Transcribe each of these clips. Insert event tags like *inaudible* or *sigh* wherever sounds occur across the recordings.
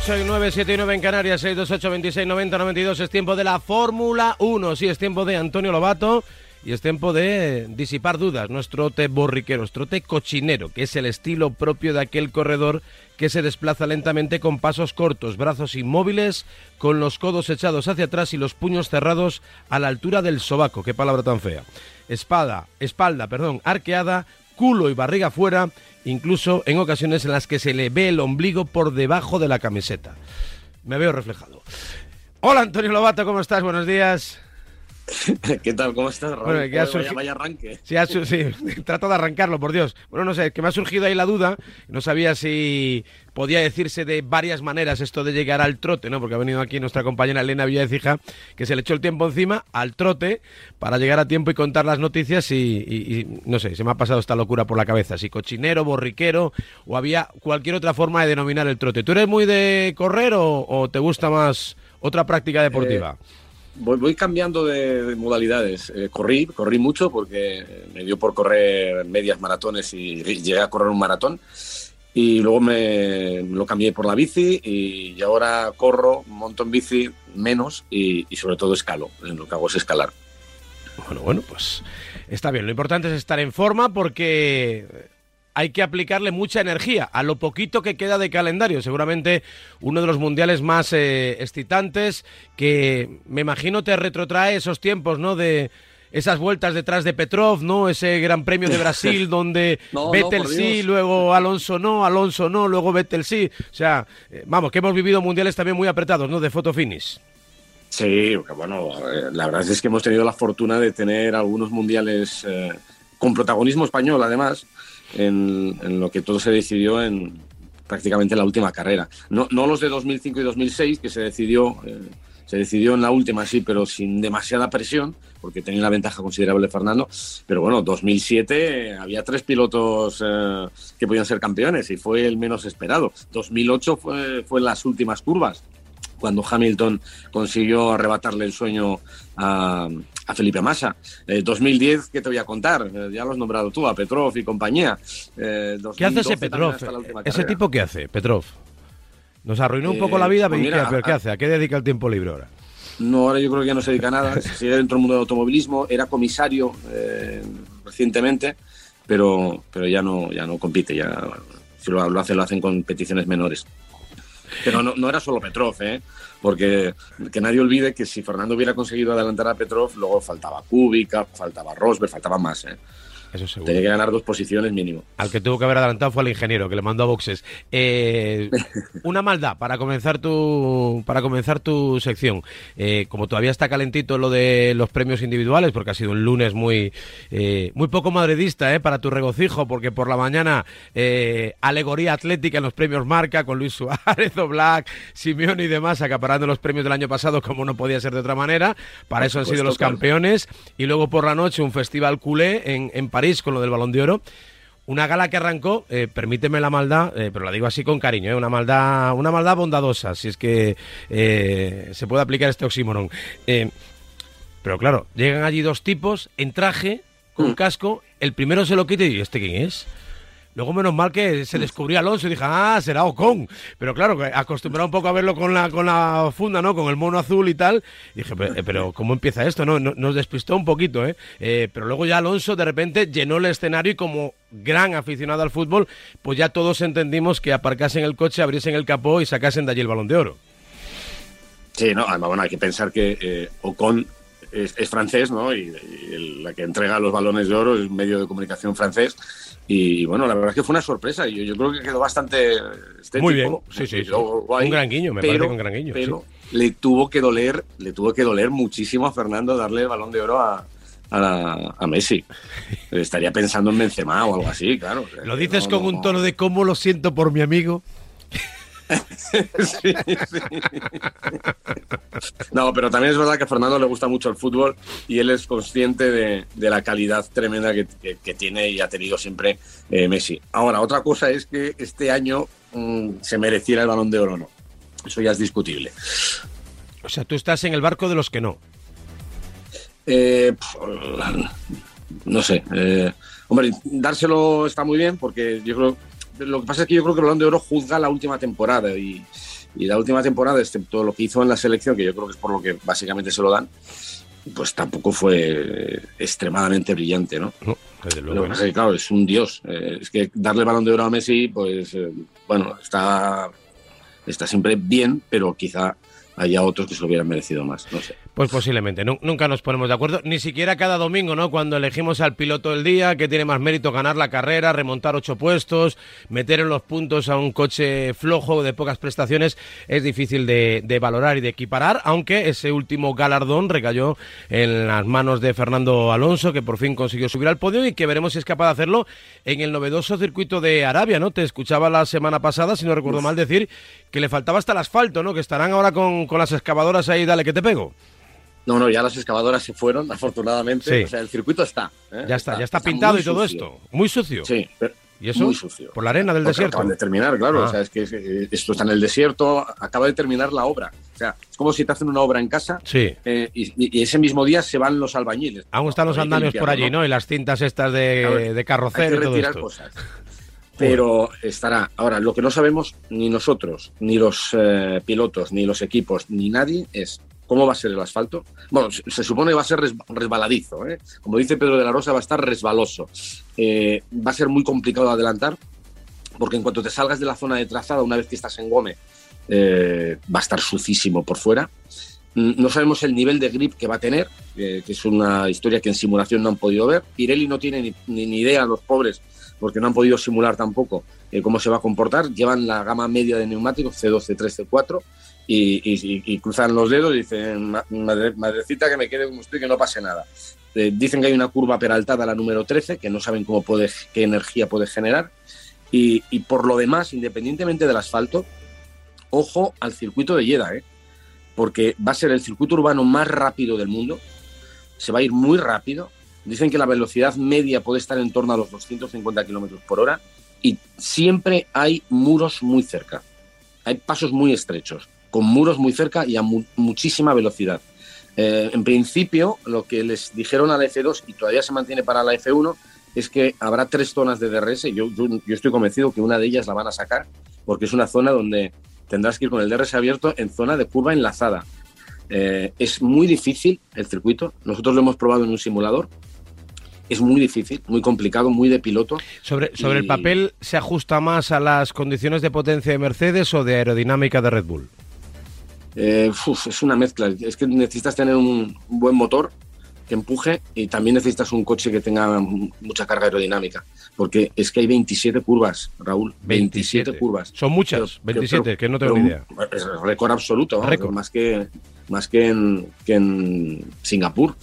8 y 9, 7 y 9 en Canarias, 6, 2, 8, 26, 90, 92. Es tiempo de la Fórmula 1. Sí, es tiempo de Antonio Lobato y es tiempo de disipar dudas. Nuestro trote borriquero, nuestro trote cochinero, que es el estilo propio de aquel corredor que se desplaza lentamente con pasos cortos, brazos inmóviles, con los codos echados hacia atrás y los puños cerrados a la altura del sobaco. Qué palabra tan fea. Espada, espalda, perdón, arqueada, culo y barriga fuera, incluso en ocasiones en las que se le ve el ombligo por debajo de la camiseta. Me veo reflejado. Hola Antonio Lobato, ¿cómo estás? Buenos días. *laughs* ¿Qué tal? ¿Cómo estás, Raúl? Bueno, que vaya, vaya, arranque. Sí, sí, *laughs* trato de arrancarlo, por Dios. Bueno, no sé, que me ha surgido ahí la duda. No sabía si podía decirse de varias maneras esto de llegar al trote, ¿no? Porque ha venido aquí nuestra compañera Elena Villadecija, que se le echó el tiempo encima al trote para llegar a tiempo y contar las noticias y, no sé, se me ha pasado esta locura por la cabeza. Si cochinero, borriquero o había cualquier otra forma de denominar el trote. ¿Tú eres muy de correr o, te gusta más otra práctica deportiva? Eh, Voy, cambiando de, modalidades. Eh, corrí, corrí mucho porque me dio por correr medias maratones y llegué a correr un maratón. Y luego me lo cambié por la bici y, ahora corro, monto en bici menos y, y sobre todo escalo. Lo que hago es escalar. Bueno, bueno, pues está bien. Lo importante es estar en forma porque hay que aplicarle mucha energía a lo poquito que queda de calendario. Seguramente uno de los mundiales más eh, excitantes que me imagino te retrotrae esos tiempos, ¿no? De esas vueltas detrás de Petrov, ¿no? Ese Gran Premio de *laughs* Brasil donde *laughs* Vettel sí, luego Alonso no, Alonso no, luego Vettel sí. O sea, eh, vamos, que hemos vivido mundiales también muy apretados, ¿no? De foto finish. Sí, bueno, eh, la verdad es que hemos tenido la fortuna de tener algunos mundiales con protagonismo español, además, en, lo que todo se decidió en prácticamente la última carrera. No, no los de 2005 y 2006, que se decidió, eh, se decidió en la última, sí, pero sin demasiada presión, porque tenía la ventaja considerable Fernando. Pero bueno, 2007 eh, había tres pilotos eh, que podían ser campeones y fue el menos esperado. 2008 fue, fue en las últimas curvas cuando Hamilton consiguió arrebatarle el sueño a, Felipe Massa. 2010, eh, ¿qué te voy a contar? Eh, ya lo has nombrado tú, a Petrov y compañía. Eh, ¿Qué hace ese Petrov? ¿Ese tipo qué hace, Petrov? Nos arruinó un poco la vida, pues pero ¿qué hace? ¿A qué dedica el tiempo libre ahora? No, ahora yo creo que ya no se dedica a nada. *laughs* Sigue dentro del mundo del automovilismo. Era comisario recientemente, pero, pero ya no, ya no compite. Ya, si lo, lo, hace, lo hacen con peticiones menores. Pero no, no era solo Petrov, ¿eh? porque que nadie olvide que si Fernando hubiera conseguido adelantar a Petrov, luego faltaba Kubica, faltaba Rosberg, faltaba más. ¿eh? Eso seguro. Tenía que ganar dos posiciones mínimo. Al que tuvo que haber adelantado fue al ingeniero, que le mandó a boxes. Eh, una maldad para comenzar tu, para comenzar tu sección. Eh, como todavía está calentito lo de los premios individuales, porque ha sido un lunes muy, eh, muy poco madridista eh, para tu regocijo, porque por la mañana alegoría atlética en los premios Marca, con Luis Suárez, *laughs* Black, Simeone y demás, acaparando los premios del año pasado, como no podía ser de otra manera. Para eso han sido los campeones. Y luego por la noche un festival culé en, en París con lo del Balón de Oro. Una gala que arrancó, eh, permíteme la maldad, eh, pero la digo así con cariño, eh, una maldad, una maldad bondadosa, si es que se puede aplicar este oxímoron. pero claro, llegan allí dos tipos en traje, con mm. casco, el primero se lo quita y ¿este quién es? Luego, menos mal que se descubrió Alonso y dije, ah, será Ocon. Pero claro, acostumbrado un poco a verlo con la, con la funda, ¿no? Con el mono azul y tal. dije, pero, ¿cómo empieza esto? no? Nos despistó un poquito, ¿eh? ¿eh? Pero luego ya Alonso de repente llenó el escenario y como gran aficionado al fútbol, pues ya todos entendimos que aparcasen el coche, abriesen el capó y sacasen de allí el balón de oro. Sí, no, además, bueno, hay que pensar que eh, Ocon es, francés, ¿no? Y, la que entrega los balones de oro es un medio de comunicación francés. Y bueno, la verdad es que fue una sorpresa. yo creo que quedó bastante estético. Muy bien, sí, sí. un gran guiño, me parece un gran guiño. Pero le tuvo que doler, le tuvo que doler muchísimo a Fernando darle el balón de oro a, a, Messi. *laughs* Estaría pensando en Benzema o algo así, claro. Lo dices con un tono de cómo lo siento por mi amigo. *laughs* No, pero también es verdad que a Fernando le gusta mucho el fútbol y él es consciente de, la calidad tremenda que, tiene y ha tenido siempre eh, Messi. Ahora, otra cosa es que este año mm, se mereciera el balón de oro o no. Eso ya es discutible. O sea, tú estás en el barco de los que no. Eh, no sé. Eh, hombre, dárselo está muy bien porque yo creo lo que pasa es que yo creo que el Balón de Oro juzga la última temporada y, Y la última temporada, excepto lo que hizo en la selección, que yo creo que es por lo que básicamente se lo dan, pues tampoco fue extremadamente brillante, ¿no? no desde luego. claro, es un dios. Eh, es que darle balón de oro a Messi, pues eh, bueno, está, está siempre bien, pero quizá haya otros que se lo hubieran merecido más, no sé. Pues posiblemente, nunca nos ponemos de acuerdo, ni siquiera cada domingo, ¿no? Cuando elegimos al piloto del día, que tiene más mérito ganar la carrera, remontar ocho puestos, meter en los puntos a un coche flojo de pocas prestaciones, es difícil de, valorar y de equiparar, aunque ese último galardón recayó en las manos de Fernando Alonso, que por fin consiguió subir al podio y que veremos si es capaz de hacerlo en el novedoso circuito de Arabia, ¿no? Te escuchaba la semana pasada, si no recuerdo mal decir, que le faltaba hasta el asfalto, ¿no? Que estarán ahora con, con las excavadoras ahí, dale que te pego. No, no, ya las excavadoras se fueron, *laughs* afortunadamente. O sea, el circuito está. ¿eh? Ya está, ya está, pintado y todo esto. Muy sucio. Sí, ¿Y eso? Muy sucio. Por la arena del desierto. Acaban de terminar, claro. Ah. O sea, es que eh, esto está en el desierto, acaba de terminar la obra. O sea, es como si te hacen una obra en casa sí. Eh, y, ese mismo día se van los albañiles. Aún están los andamios por allí, ¿no? Y las cintas estas de, de carrocero y todo esto. Cosas. Pero estará. Ahora, lo que no sabemos ni nosotros, ni los pilotos, ni los equipos, ni nadie es ¿Cómo va a ser el asfalto? Bueno, se, supone que va a ser resbaladizo. ¿eh? Como dice Pedro de la Rosa, va a estar resbaloso. Eh, va a ser muy complicado de adelantar, porque en cuanto te salgas de la zona de trazada, una vez que estás en Gómez, eh, va a estar sucísimo por fuera. Mm, no sabemos el nivel de grip que va a tener, que es una historia que en simulación no han podido ver. Pirelli no tiene ni, ni, idea, los pobres, porque no han podido simular tampoco cómo se va a comportar. Llevan la gama media de neumáticos, C2, C3, C4 y, cruzan los dedos y dicen, madrecita, que me quede como estoy, que no pase nada. Eh, dicen que hay una curva peraltada, la número 13, que no saben cómo puede, qué energía puede generar. Y, por lo demás, independientemente del asfalto, ojo al circuito de Lleda, ¿eh? porque va a ser el circuito urbano más rápido del mundo, se va a ir muy rápido. Dicen que la velocidad media puede estar en torno a los 250 kilómetros por hora y siempre hay muros muy cerca. Hay pasos muy estrechos con muros muy cerca y a muchísima velocidad. Eh, en principio, lo que les dijeron a la F2 y todavía se mantiene para la F1 es que habrá tres zonas de DRS. Yo, yo, estoy convencido que una de ellas la van a sacar porque es una zona donde tendrás que ir con el DRS abierto en zona de curva enlazada. Eh, es muy difícil el circuito. Nosotros lo hemos probado en un simulador es muy difícil, muy complicado, muy de piloto. ¿Sobre, sobre el papel se ajusta más a las condiciones de potencia de Mercedes o de aerodinámica de Red Bull? Eh, es una mezcla. Es que necesitas tener un, buen motor que empuje y también necesitas un coche que tenga mucha carga aerodinámica. Porque es que hay 27 curvas, Raúl. 27, curvas. Son muchas, 27, que no tengo ni idea. Es récord absoluto, más que, más que, en, que en Singapur.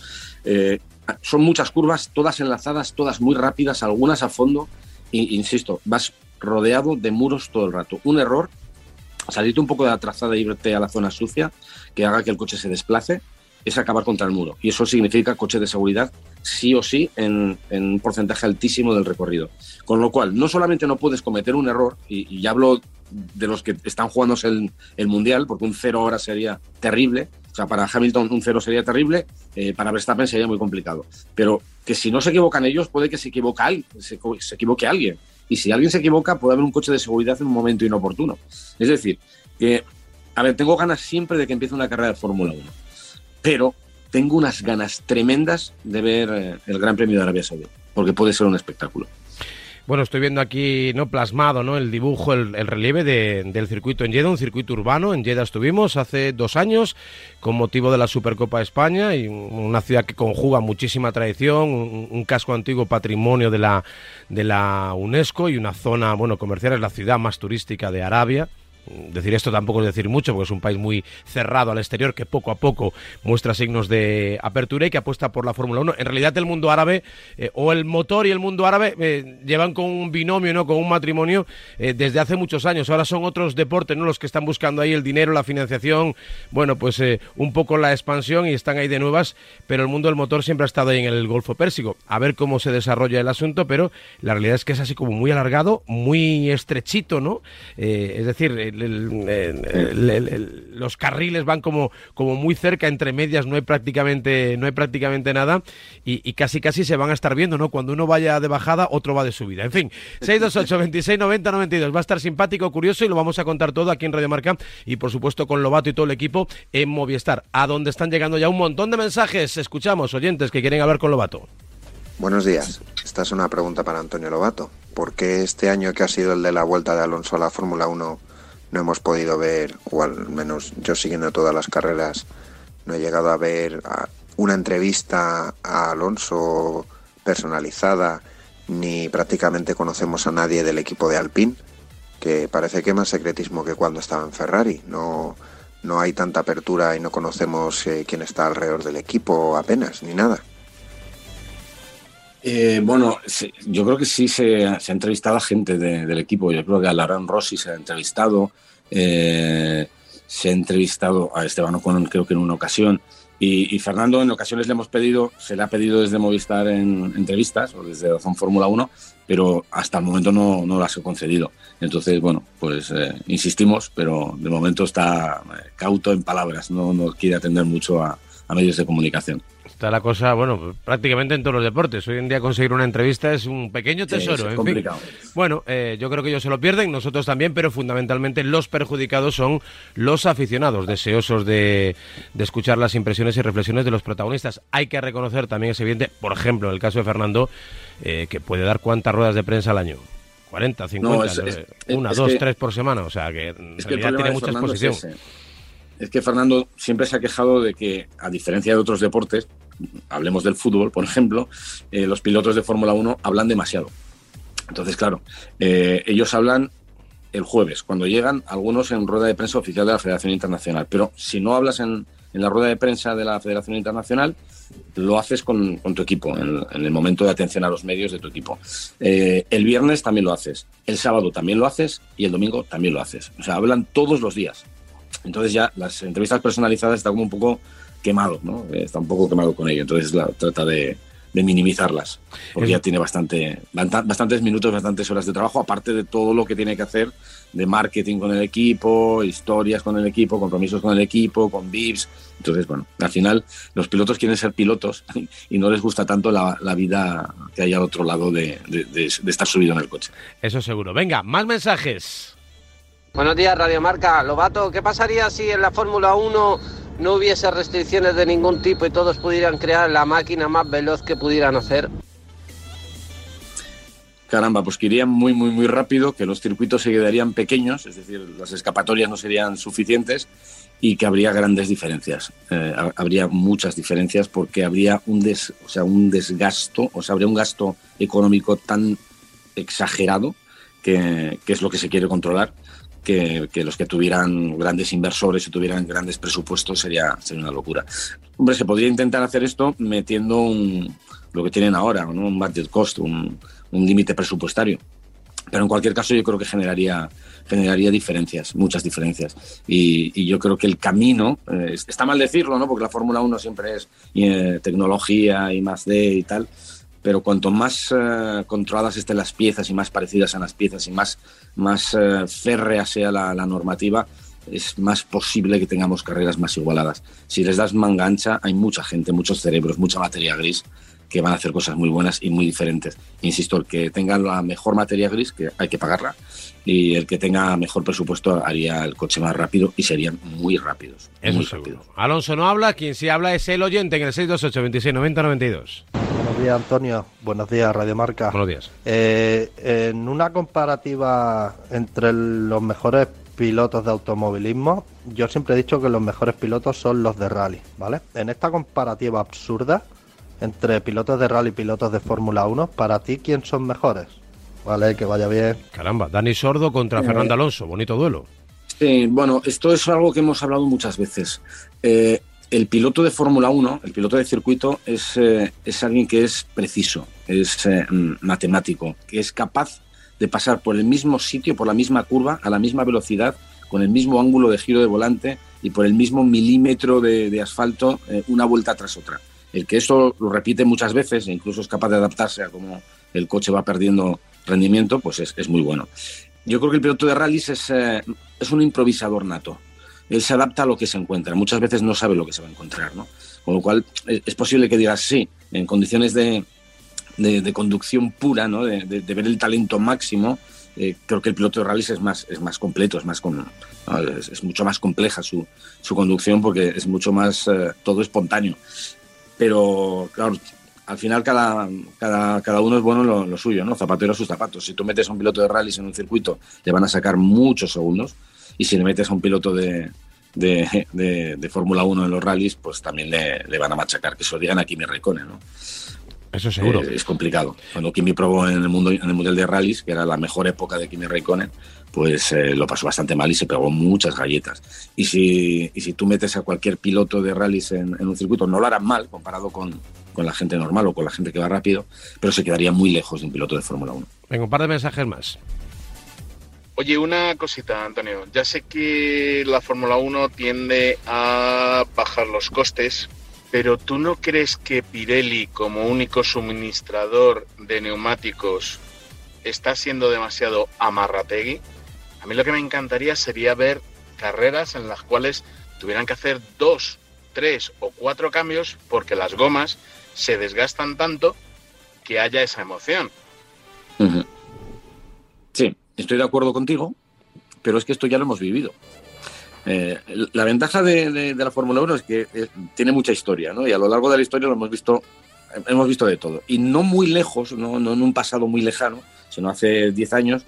Eh, son muchas curvas, todas enlazadas, todas muy rápidas, algunas a fondo. E, insisto, vas rodeado de muros todo el rato. Un error salirte un poco de la trazada y irte a la zona sucia, que haga que el coche se desplace, es acabar contra el muro. Y eso significa coche de seguridad, sí o sí, en, un porcentaje altísimo del recorrido. Con lo cual, no solamente no puedes cometer un error, y, ya hablo de los que están jugándose el, el, Mundial, porque un cero ahora sería terrible, o sea, para Hamilton un cero sería terrible, eh, para Verstappen sería muy complicado. Pero que si no se equivocan ellos, puede que se, equivoca, se, se equivoque alguien y si alguien se equivoca puede haber un coche de seguridad en un momento inoportuno. Es decir, que, a ver, tengo ganas siempre de que empiece una carrera de Fórmula 1, pero tengo unas ganas tremendas de ver eh, el Gran Premio de Arabia Saudí, porque puede ser un espectáculo. Bueno, estoy viendo aquí no plasmado, ¿no? El dibujo, el, relieve del circuito en Jeddah, un circuito urbano. En Jeddah estuvimos hace dos años con motivo de la Supercopa de España y una ciudad que conjuga muchísima tradición, un, casco antiguo patrimonio de la de la UNESCO y una zona, bueno, comercial es la ciudad más turística de Arabia Decir esto tampoco es decir mucho, porque es un país muy cerrado al exterior que poco a poco muestra signos de apertura y que apuesta por la Fórmula 1. En realidad el mundo árabe, eh, o el motor y el mundo árabe, eh, llevan con un binomio, no con un matrimonio, eh, desde hace muchos años. Ahora son otros deportes ¿no? los que están buscando ahí el dinero, la financiación, bueno, pues un poco la expansión y están ahí de nuevas, pero el mundo del motor siempre ha estado ahí en el Golfo Pérsico. A ver cómo se desarrolla el asunto, pero la realidad es que es así como muy alargado, muy estrechito, ¿no? es decir, los carriles van como, como muy cerca, entre medias no hay prácticamente, no hay prácticamente nada y, casi casi se van a estar viendo, ¿no? Cuando uno vaya de bajada, otro va de subida. En fin, 628 26 90 92. Va a estar simpático, curioso y lo vamos a contar todo aquí en Radio Marca y por supuesto con Lobato y todo el equipo en Movistar, a donde están llegando ya un montón de mensajes. Escuchamos, oyentes que quieren hablar con Lobato. Buenos días. Esta es una pregunta para Antonio Lobato. ¿Por qué este año que ha sido el de la vuelta de Alonso a la Fórmula 1 no hemos podido ver, o al menos yo siguiendo todas las carreras, no he llegado a ver una entrevista a Alonso personalizada, ni prácticamente conocemos a nadie del equipo de Alpine, que parece que más secretismo que cuando estaba en Ferrari. No, no hay tanta apertura y no conocemos eh, quién está alrededor del equipo apenas, ni nada. Eh, bueno, yo creo que sí se, ha entrevistado a gente del equipo. Yo creo que a Laran Rossi se ha entrevistado. Eh, se ha entrevistado a Esteban Ocon, creo que en una ocasión. Y, Fernando, en ocasiones le hemos pedido, se le ha pedido desde Movistar en entrevistas o desde Ozon Fórmula 1, pero hasta el momento no, no las he concedido. Entonces, bueno, pues eh, insistimos, pero de momento está cauto en palabras, no, no quiere atender mucho a medios de comunicación. Está la cosa, bueno, prácticamente en todos los deportes. Hoy en día conseguir una entrevista es un pequeño tesoro. es complicado. Bueno, eh, yo creo que ellos se lo pierden, nosotros también, pero fundamentalmente los perjudicados son los aficionados, deseosos de, escuchar las impresiones y reflexiones de los protagonistas. Hay que reconocer también, es evidente, por ejemplo, en el caso de Fernando, eh, que puede dar cuántas ruedas de prensa al año. 40, 50, una, dos, tres por semana. O sea, que en realidad tiene mucha exposición. es que Fernando siempre se ha quejado de que, a diferencia de otros deportes, hablemos del fútbol, por ejemplo, eh, los pilotos de Fórmula 1 hablan demasiado. Entonces, claro, eh, ellos hablan el jueves, cuando llegan algunos en rueda de prensa oficial de la Federación Internacional. Pero si no hablas en, la rueda de prensa de la Federación Internacional, lo haces con, tu equipo, en, el momento de atención a los medios de tu equipo. Eh, el viernes también lo haces, el sábado también lo haces y el domingo también lo haces. O sea, hablan todos los días. Entonces ya las entrevistas personalizadas están como un poco quemado, ¿no? Está un poco quemado con ello, entonces la, trata de, minimizarlas, porque ya tiene bastante, bastantes minutos, bastantes horas de trabajo, aparte de todo lo que tiene que hacer de marketing con el equipo, historias con el equipo, compromisos con el equipo, con VIPs. Entonces, bueno, al final los pilotos quieren ser pilotos *laughs* y no les gusta tanto la, vida que hay al otro lado de, de, estar subido en el coche. Eso seguro. Venga, más mensajes. Buenos días, Radio Marca. Lobato, ¿qué pasaría si en la Fórmula 1 no hubiese restricciones de ningún tipo y todos pudieran crear la máquina más veloz que pudieran hacer? Caramba, pues que irían muy, muy, muy rápido, que los circuitos se quedarían pequeños, es decir, las escapatorias no serían suficientes y que habría grandes diferencias. Eh, habría muchas diferencias porque habría un, des, o sea, un desgasto, o sea, habría un gasto económico tan exagerado que, que es lo que se quiere controlar, que, los que tuvieran grandes inversores y tuvieran grandes presupuestos sería, sería una locura. Hombre, se podría intentar hacer esto metiendo un, lo que tienen ahora, un budget cost, un, límite presupuestario. Pero en cualquier caso yo creo que generaría, generaría diferencias, muchas diferencias. Y, yo creo que el camino, eh, está mal decirlo, ¿no? porque la Fórmula 1 siempre es eh, tecnología y más de y tal, pero cuanto más eh, controladas estén las piezas y más parecidas a las piezas y más, más eh, férrea sea la, normativa, es más posible que tengamos carreras más igualadas. Si les das manga ancha, hay mucha gente, muchos cerebros, mucha materia gris que van a hacer cosas muy buenas y muy diferentes. Insisto, el que tenga la mejor materia gris, que hay que pagarla, y el que tenga mejor presupuesto haría el coche más rápido y serían muy rápidos. Eso muy rápido. Alonso no habla, quien sí habla es el oyente en el 628 26 90 92. Buenos días, Antonio. Buenos días, Radio Marca. Buenos días. Eh, en una comparativa entre los mejores pilotos de automovilismo, yo siempre he dicho que los mejores pilotos son los de rally, ¿vale? En esta comparativa absurda entre pilotos de rally y pilotos de Fórmula 1, para ti, ¿quién son mejores? Vale, que vaya bien. Caramba, Dani Sordo contra eh, Fernando Alonso, bonito duelo. Sí, bueno, esto es algo que hemos hablado muchas veces. Eh, el piloto de Fórmula 1, el piloto de circuito, es, eh, es alguien que es preciso, es eh, matemático, que es capaz de pasar por el mismo sitio, por la misma curva, a la misma velocidad, con el mismo ángulo de giro de volante y por el mismo milímetro de, asfalto, eh, una vuelta tras otra. El que esto lo repite muchas veces e incluso es capaz de adaptarse a cómo el coche va perdiendo rendimiento, pues es, es muy bueno. yo creo que el piloto de rallies es, eh, es un improvisador nato. Él se adapta a lo que se encuentra. Muchas veces no sabe lo que se va a encontrar, ¿no? Con lo cual es posible que digas sí, en condiciones de, de, conducción pura, ¿no? de, ver el talento máximo, eh, creo que el piloto de rallies es más, es más completo, es, más con, es, mucho más compleja su, su, conducción porque es mucho más eh, todo espontáneo. Pero, claro, al final cada, cada, cada uno es bueno lo, lo, suyo, ¿no? Zapatero a sus zapatos. Si tú metes a un piloto de rallies en un circuito, te van a sacar muchos segundos. Y si le metes a un piloto de, de, de, Fórmula 1 en los rallies, pues también le, le, van a machacar, que se lo digan a Kimi Raikkonen, ¿no? Eso seguro. Eh, es complicado. Cuando Kimi probó en el, mundo, en el Mundial de Rallys, que era la mejor época de Kimi Raikkonen, pues eh, lo pasó bastante mal y se pegó muchas galletas. Y si, y si tú metes a cualquier piloto de rallies en, en un circuito, no lo harán mal comparado con, con la gente normal o con la gente que va rápido, pero se quedaría muy lejos de un piloto de Fórmula 1. Venga, un par de mensajes más. Oye, una cosita, Antonio. Ya sé que la Fórmula 1 tiende a bajar los costes, pero ¿tú no crees que Pirelli, como único suministrador de neumáticos, está siendo demasiado amarrategui? A mí lo que me encantaría sería ver carreras en las cuales tuvieran que hacer dos, tres o cuatro cambios porque las gomas se desgastan tanto que haya esa emoción. Sí, estoy de acuerdo contigo, pero es que esto ya lo hemos vivido. Eh, la ventaja de, la Fórmula 1 es que eh, tiene mucha historia, ¿no? Y a lo largo de la historia lo hemos visto, hemos visto de todo. Y no muy lejos, no, no en un pasado muy lejano, sino hace 10 años,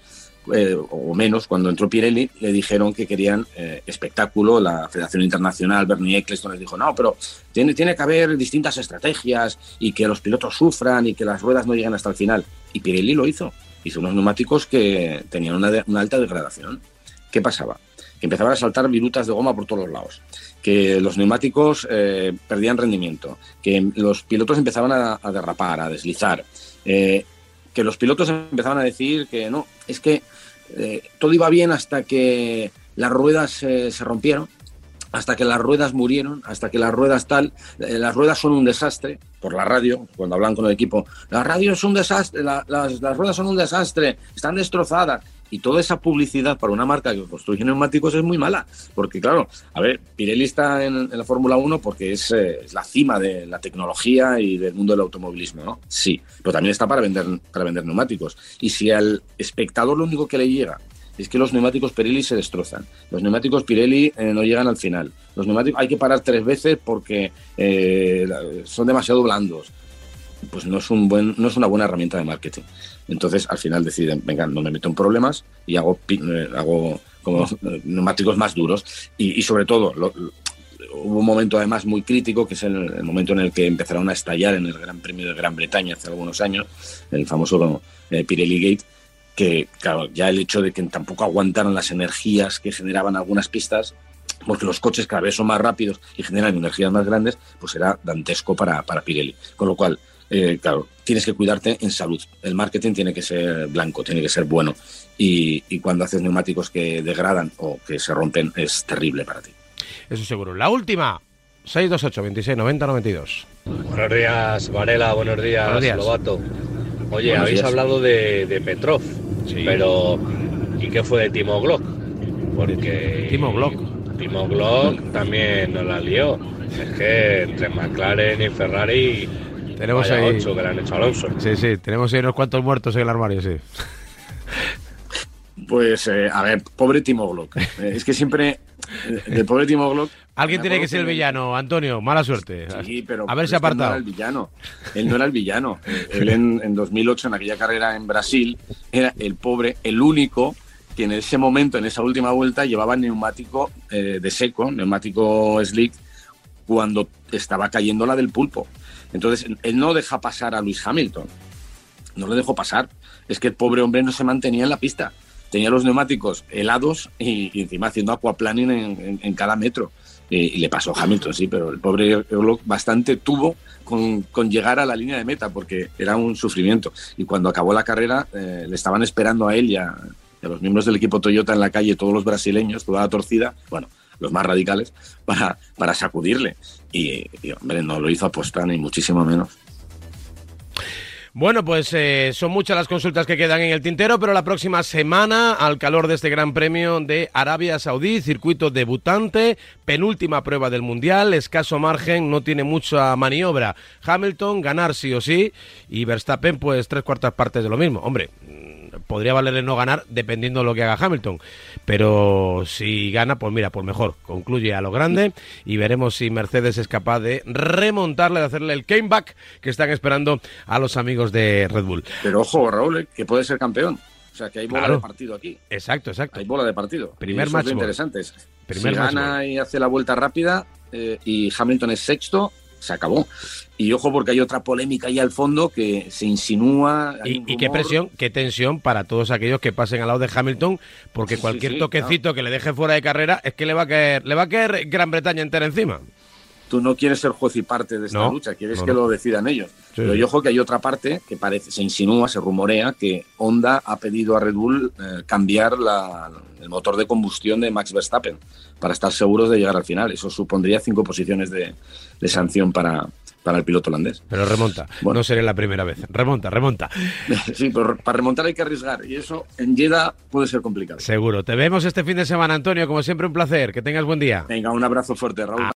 eh, o menos, cuando entró Pirelli, le dijeron que querían eh, espectáculo. La Federación Internacional, Bernie Eccleston, les dijo, no, pero tiene, tiene que haber distintas estrategias y que los pilotos sufran y que las ruedas no lleguen hasta el final. Y Pirelli lo hizo. Hizo unos neumáticos que tenían una, de, una alta degradación. ¿Qué pasaba? Que empezaban a saltar virutas de goma por todos los lados, que los neumáticos eh, perdían rendimiento, que los pilotos empezaban a, a derrapar, a deslizar, eh, que los pilotos empezaban a decir que no, es que eh, todo iba bien hasta que las ruedas eh, se rompieron, hasta que las ruedas murieron, hasta que las ruedas tal, eh, las ruedas son un desastre, por la radio, cuando hablan con el equipo, la radio es un desastre, la, las, las ruedas son un desastre, están destrozadas. Y toda esa publicidad para una marca que construye neumáticos es muy mala. Porque, claro, a ver, Pirelli está en, la Fórmula 1 porque es, eh, la cima de la tecnología y del mundo del automovilismo, ¿no? Sí, pero también está para vender, para vender neumáticos. Y si al espectador lo único que le llega es que los neumáticos Pirelli se destrozan. Los neumáticos Pirelli eh, no llegan al final. Los neumáticos hay que parar tres veces porque eh, son demasiado blandos pues no es, un buen, no es una buena herramienta de marketing. Entonces, al final deciden, venga, no me meto en problemas y hago, eh, hago como neumáticos más duros. Y, sobre todo, hubo un momento además muy crítico, que es el, el, momento en el que empezaron a estallar en el Gran Premio de Gran Bretaña hace algunos años, el famoso eh, Pirelli Gate, que, claro, ya el hecho de que tampoco aguantaron las energías que generaban algunas pistas, porque los coches cada vez son más rápidos y generan energías más grandes, pues era dantesco para, para Pirelli. Con lo cual, eh, claro, tienes que cuidarte en salud. El marketing tiene que ser blanco, tiene que ser bueno. Y, y, cuando haces neumáticos que degradan o que se rompen, es terrible para ti. Eso seguro. La última. 628 26 90 92. Buenos días, Varela. Buenos días, Buenos días. Lobato. Oye, Buenos habéis días. hablado de, de Petrov, sí. pero ¿y qué fue de Timo Glock? Porque Timo Glock. Timo Glock también nos la lió. Es que entre McLaren y Ferrari tenemos ahí ocho que le han hecho a Alonso. Sí, sí, tenemos ahí unos cuantos muertos en el armario, sí. Pues, eh, a ver, pobre Timo Glock. Eh, es que siempre, eh, del pobre Timo Glock... Alguien tiene que ser el villano, Antonio, mala suerte. Sí, pero... A ver si apartado. Él no era el villano. Él no era el villano. Él en, en 2008, en aquella carrera en Brasil, era el pobre, el único que en ese momento, en esa última vuelta, llevaba neumático eh, de seco, neumático slick, cuando estaba cayendo la del pulpo. Entonces, él no deja pasar a Luis Hamilton. No le dejó pasar. Es que el pobre hombre no se mantenía en la pista. Tenía los neumáticos helados y, encima haciendo aquaplaning en, en, cada metro. Y, y, le pasó Hamilton, sí, pero el pobre Glock bastante tuvo con, llegar a la línea de meta porque era un sufrimiento. Y cuando acabó la carrera, eh, le estaban esperando a él y a, a los miembros del equipo Toyota en la calle, todos los brasileños, toda la torcida. Bueno, los más radicales, para, para sacudirle. Y, hombre, no lo hizo apostar ni muchísimo menos. Bueno, pues eh, son muchas las consultas que quedan en el tintero, pero la próxima semana, al calor de este Gran Premio de Arabia Saudí, circuito debutante, penúltima prueba del Mundial, escaso margen, no tiene mucha maniobra. Hamilton, ganar sí o sí, y Verstappen, pues tres cuartas partes de lo mismo. Hombre, podría valerle no ganar dependiendo de lo que haga Hamilton. Pero si gana, pues mira, pues mejor. Concluye a lo grande y veremos si Mercedes es capaz de remontarle, de hacerle el comeback que están esperando a los amigos de Red Bull. Pero ojo, Raúl, eh, que puede ser campeón. O sea, que hay bola de partido aquí. Exacto, exacto. Hay bola de partido. Primer match. interesante. Primer si gana y hace la vuelta rápida eh, y Hamilton es sexto, se acabó. Y ojo porque hay otra polémica ahí al fondo que se insinúa. Y, qué presión, qué tensión para todos aquellos que pasen al lado de Hamilton, porque cualquier toquecito que le deje fuera de carrera es que le va a caer, le va a caer Gran Bretaña entera encima tú no quieres ser juez y parte de esta lucha, quieres que lo decidan ellos. Pero yo ojo que hay otra parte que parece, se insinúa, se rumorea que Honda ha pedido a Red Bull eh, cambiar el motor de combustión de Max Verstappen para estar seguros de llegar al final. Eso supondría cinco posiciones de, sanción para, para el piloto holandés. Pero remonta, no seré la primera vez. Remonta, remonta. *laughs* sí, pero para remontar hay que arriesgar y eso en Jeddah puede ser complicado. Seguro. Te vemos este fin de semana, Antonio. Como siempre, un placer. Que tengas buen día. Venga, un abrazo fuerte, Raúl.